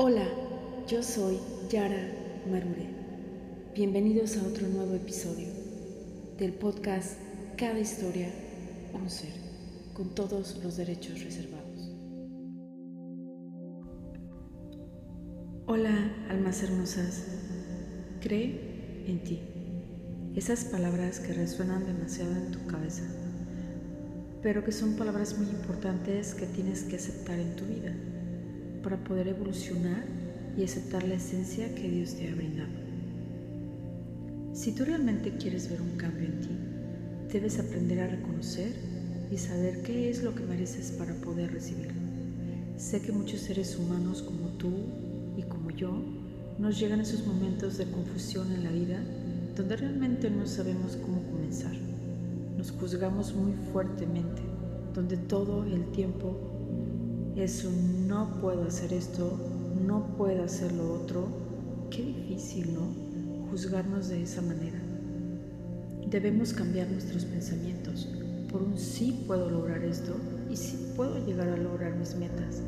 Hola, yo soy Yara Marure. Bienvenidos a otro nuevo episodio del podcast Cada historia, un ser, con todos los derechos reservados. Hola, almas hermosas. Cree en ti. Esas palabras que resuenan demasiado en tu cabeza, pero que son palabras muy importantes que tienes que aceptar en tu vida para poder evolucionar y aceptar la esencia que Dios te ha brindado. Si tú realmente quieres ver un cambio en ti, debes aprender a reconocer y saber qué es lo que mereces para poder recibirlo. Sé que muchos seres humanos como tú y como yo nos llegan esos momentos de confusión en la vida donde realmente no sabemos cómo comenzar. Nos juzgamos muy fuertemente, donde todo el tiempo eso no puedo hacer esto, no puedo hacer lo otro. Qué difícil, ¿no? Juzgarnos de esa manera. Debemos cambiar nuestros pensamientos por un sí puedo lograr esto y sí puedo llegar a lograr mis metas.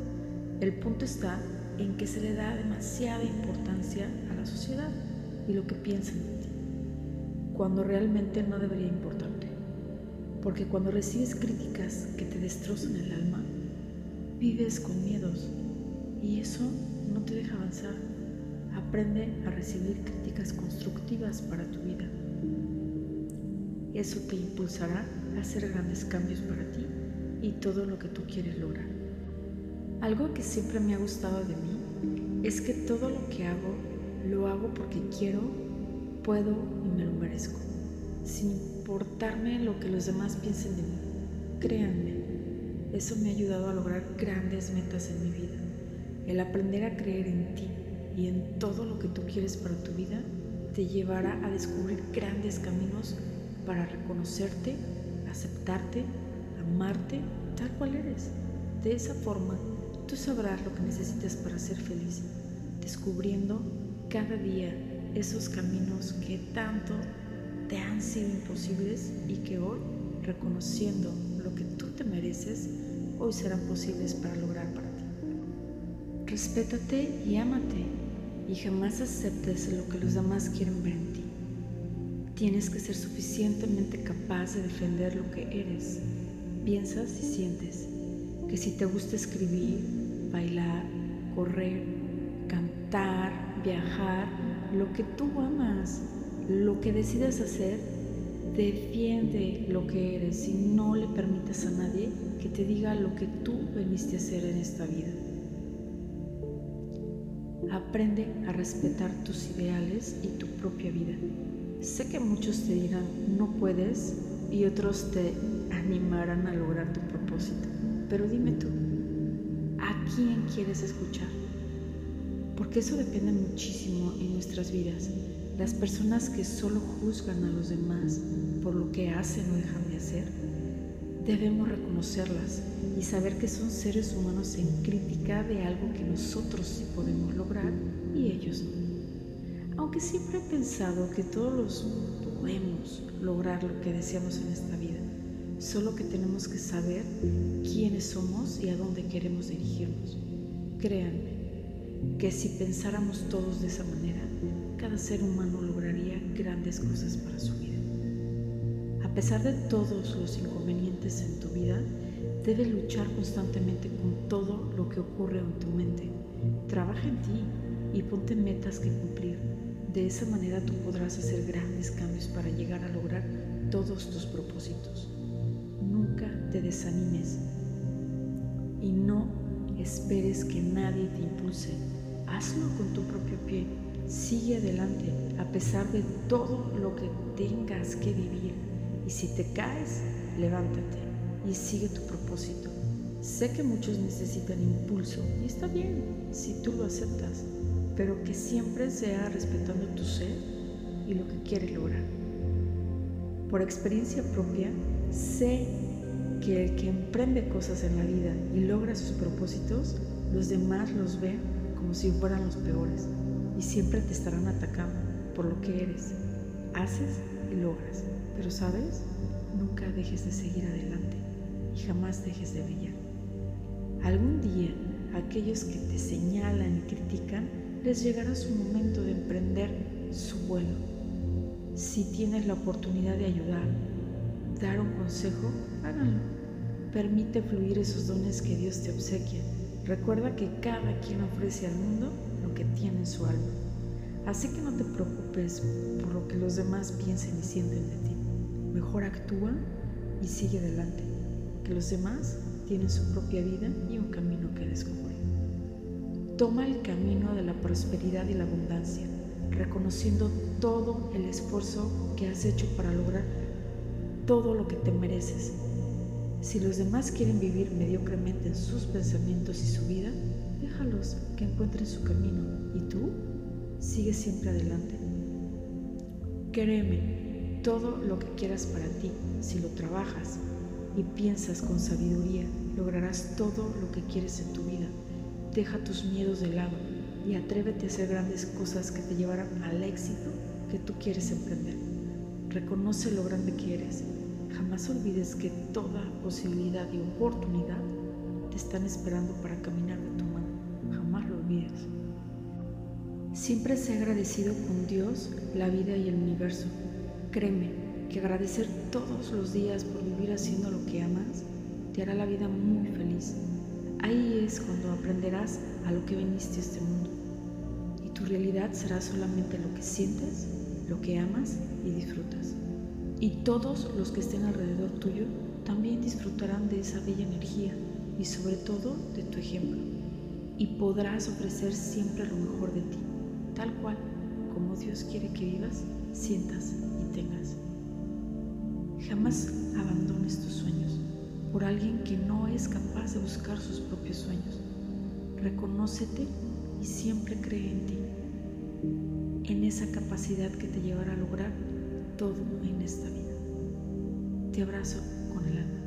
El punto está en que se le da demasiada importancia a la sociedad y lo que piensan de ti, cuando realmente no debería importarte. Porque cuando recibes críticas que te destrozan el alma, Vives con miedos y eso no te deja avanzar. Aprende a recibir críticas constructivas para tu vida. Eso te impulsará a hacer grandes cambios para ti y todo lo que tú quieres lograr. Algo que siempre me ha gustado de mí es que todo lo que hago lo hago porque quiero, puedo y me lo merezco, sin importarme lo que los demás piensen de mí. Créanme, eso me ha ayudado a lograr grandes metas en mi vida. El aprender a creer en ti y en todo lo que tú quieres para tu vida te llevará a descubrir grandes caminos para reconocerte, aceptarte, amarte tal cual eres. De esa forma, tú sabrás lo que necesitas para ser feliz, descubriendo cada día esos caminos que tanto te han sido imposibles y que hoy, reconociendo lo que tú te mereces, hoy serán posibles para lograr para ti. Respétate y ámate y jamás aceptes lo que los demás quieren ver en ti. Tienes que ser suficientemente capaz de defender lo que eres, piensas y sientes. Que si te gusta escribir, bailar, correr, cantar, viajar, lo que tú amas, lo que decidas hacer, Defiende lo que eres y no le permitas a nadie que te diga lo que tú veniste a hacer en esta vida. Aprende a respetar tus ideales y tu propia vida. Sé que muchos te dirán no puedes y otros te animarán a lograr tu propósito. Pero dime tú, ¿a quién quieres escuchar? Porque eso depende muchísimo en nuestras vidas. Las personas que solo juzgan a los demás por lo que hacen o dejan de hacer, debemos reconocerlas y saber que son seres humanos en crítica de algo que nosotros sí podemos lograr y ellos no. Aunque siempre he pensado que todos podemos lograr lo que deseamos en esta vida, solo que tenemos que saber quiénes somos y a dónde queremos dirigirnos. Créanme, que si pensáramos todos de esa manera, cada ser humano lograría grandes cosas para su vida. A pesar de todos los inconvenientes en tu vida, debes luchar constantemente con todo lo que ocurre en tu mente. Trabaja en ti y ponte metas que cumplir. De esa manera tú podrás hacer grandes cambios para llegar a lograr todos tus propósitos. Nunca te desanimes y no esperes que nadie te impulse. Hazlo con tu propio pie. Sigue adelante a pesar de todo lo que tengas que vivir. Y si te caes, levántate y sigue tu propósito. Sé que muchos necesitan impulso y está bien si tú lo aceptas, pero que siempre sea respetando tu ser y lo que quieres lograr. Por experiencia propia, sé que el que emprende cosas en la vida y logra sus propósitos, los demás los ven como si fueran los peores y siempre te estarán atacando por lo que eres, haces y logras. Pero sabes, nunca dejes de seguir adelante y jamás dejes de brillar. Algún día aquellos que te señalan y critican, les llegará su momento de emprender su vuelo. Si tienes la oportunidad de ayudar, dar un consejo, háganlo. Permite fluir esos dones que Dios te obsequia. Recuerda que cada quien ofrece al mundo que tiene en su alma. Así que no te preocupes por lo que los demás piensen y sienten de ti. Mejor actúa y sigue adelante, que los demás tienen su propia vida y un camino que descubrir. Toma el camino de la prosperidad y la abundancia, reconociendo todo el esfuerzo que has hecho para lograr todo lo que te mereces. Si los demás quieren vivir mediocremente en sus pensamientos y su vida, déjalos que encuentren su camino y tú sigue siempre adelante. Créeme, todo lo que quieras para ti, si lo trabajas y piensas con sabiduría, lograrás todo lo que quieres en tu vida. Deja tus miedos de lado y atrévete a hacer grandes cosas que te llevarán al éxito que tú quieres emprender. Reconoce lo grande que eres. Jamás olvides que toda posibilidad y oportunidad te están esperando para caminar de tu olvides. Siempre sé agradecido con Dios, la vida y el universo. Créeme que agradecer todos los días por vivir haciendo lo que amas te hará la vida muy feliz. Ahí es cuando aprenderás a lo que viniste a este mundo. Y tu realidad será solamente lo que sientes, lo que amas y disfrutas. Y todos los que estén alrededor tuyo también disfrutarán de esa bella energía y sobre todo de tu ejemplo. Y podrás ofrecer siempre lo mejor de ti tal cual como Dios quiere que vivas, sientas y tengas. Jamás abandones tus sueños por alguien que no es capaz de buscar sus propios sueños. Reconócete y siempre cree en ti, en esa capacidad que te llevará a lograr todo en esta vida. Te abrazo con el alma.